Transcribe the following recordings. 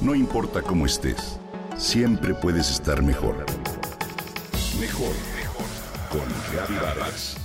No importa cómo estés, siempre puedes estar mejor. Mejor, mejor. Con Reavivadas.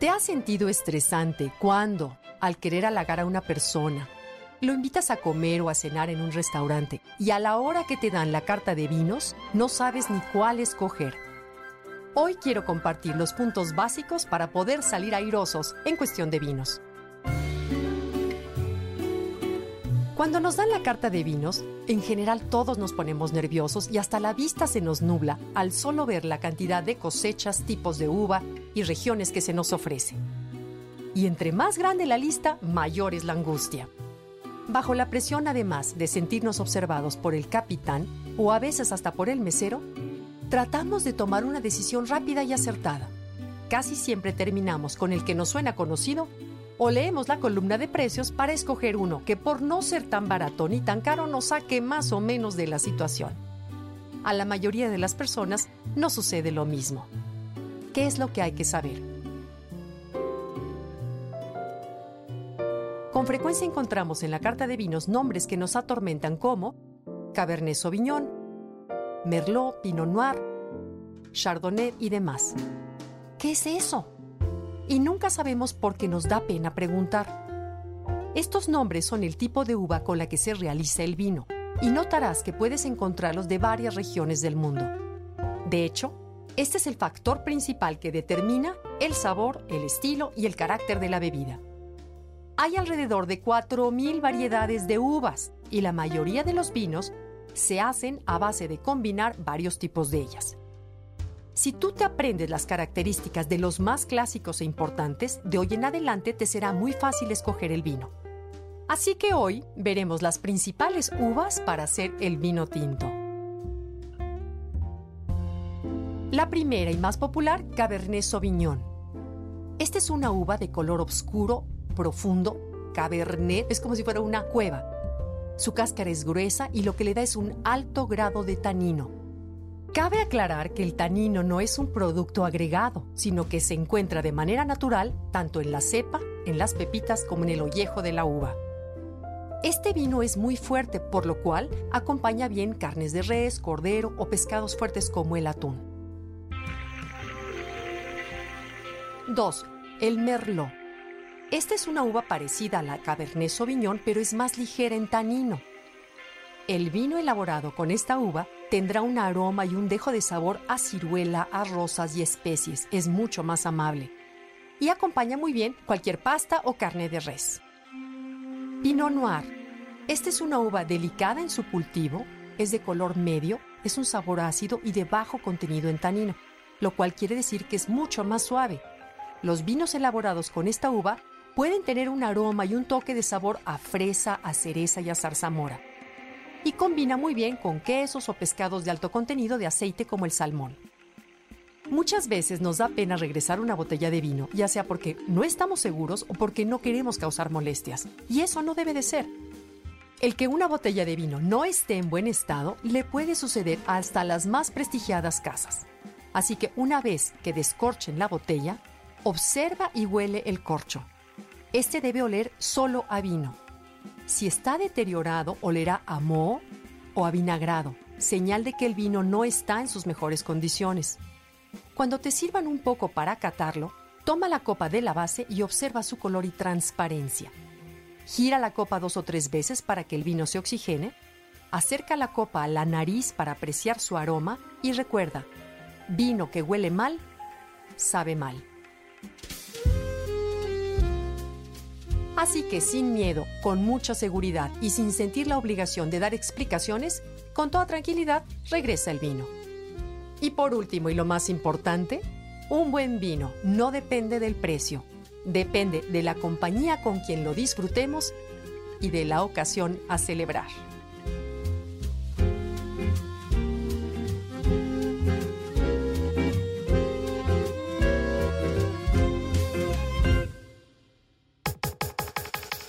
¿Te has sentido estresante cuando, al querer halagar a una persona, lo invitas a comer o a cenar en un restaurante y a la hora que te dan la carta de vinos no sabes ni cuál escoger? Hoy quiero compartir los puntos básicos para poder salir airosos en cuestión de vinos. Cuando nos dan la carta de vinos, en general todos nos ponemos nerviosos y hasta la vista se nos nubla al solo ver la cantidad de cosechas, tipos de uva y regiones que se nos ofrece. Y entre más grande la lista, mayor es la angustia. Bajo la presión además de sentirnos observados por el capitán o a veces hasta por el mesero, tratamos de tomar una decisión rápida y acertada. Casi siempre terminamos con el que nos suena conocido o leemos la columna de precios para escoger uno que por no ser tan barato ni tan caro nos saque más o menos de la situación. A la mayoría de las personas no sucede lo mismo. ¿Qué es lo que hay que saber? Con frecuencia encontramos en la carta de vinos nombres que nos atormentan como Cabernet Sauvignon, Merlot, Pinot Noir, Chardonnay y demás. ¿Qué es eso? y nunca sabemos por qué nos da pena preguntar. Estos nombres son el tipo de uva con la que se realiza el vino, y notarás que puedes encontrarlos de varias regiones del mundo. De hecho, este es el factor principal que determina el sabor, el estilo y el carácter de la bebida. Hay alrededor de 4.000 variedades de uvas y la mayoría de los vinos se hacen a base de combinar varios tipos de ellas. Si tú te aprendes las características de los más clásicos e importantes, de hoy en adelante te será muy fácil escoger el vino. Así que hoy veremos las principales uvas para hacer el vino tinto. La primera y más popular, Cabernet Sauvignon. Esta es una uva de color oscuro, profundo. Cabernet es como si fuera una cueva. Su cáscara es gruesa y lo que le da es un alto grado de tanino. Cabe aclarar que el tanino no es un producto agregado, sino que se encuentra de manera natural tanto en la cepa, en las pepitas como en el ollejo de la uva. Este vino es muy fuerte, por lo cual acompaña bien carnes de res, cordero o pescados fuertes como el atún. 2. El Merlot. Esta es una uva parecida a la Cabernet Sauvignon, pero es más ligera en tanino. El vino elaborado con esta uva tendrá un aroma y un dejo de sabor a ciruela, a rosas y especies. Es mucho más amable. Y acompaña muy bien cualquier pasta o carne de res. Pinot Noir. Esta es una uva delicada en su cultivo, es de color medio, es un sabor ácido y de bajo contenido en tanino, lo cual quiere decir que es mucho más suave. Los vinos elaborados con esta uva pueden tener un aroma y un toque de sabor a fresa, a cereza y a zarzamora y combina muy bien con quesos o pescados de alto contenido de aceite como el salmón. Muchas veces nos da pena regresar una botella de vino, ya sea porque no estamos seguros o porque no queremos causar molestias, y eso no debe de ser. El que una botella de vino no esté en buen estado le puede suceder hasta las más prestigiadas casas. Así que una vez que descorchen la botella, observa y huele el corcho. Este debe oler solo a vino, si está deteriorado, olerá a moho o a vinagrado, señal de que el vino no está en sus mejores condiciones. Cuando te sirvan un poco para catarlo, toma la copa de la base y observa su color y transparencia. Gira la copa dos o tres veces para que el vino se oxigene. Acerca la copa a la nariz para apreciar su aroma y recuerda, vino que huele mal, sabe mal. Así que sin miedo, con mucha seguridad y sin sentir la obligación de dar explicaciones, con toda tranquilidad regresa el vino. Y por último y lo más importante, un buen vino no depende del precio, depende de la compañía con quien lo disfrutemos y de la ocasión a celebrar.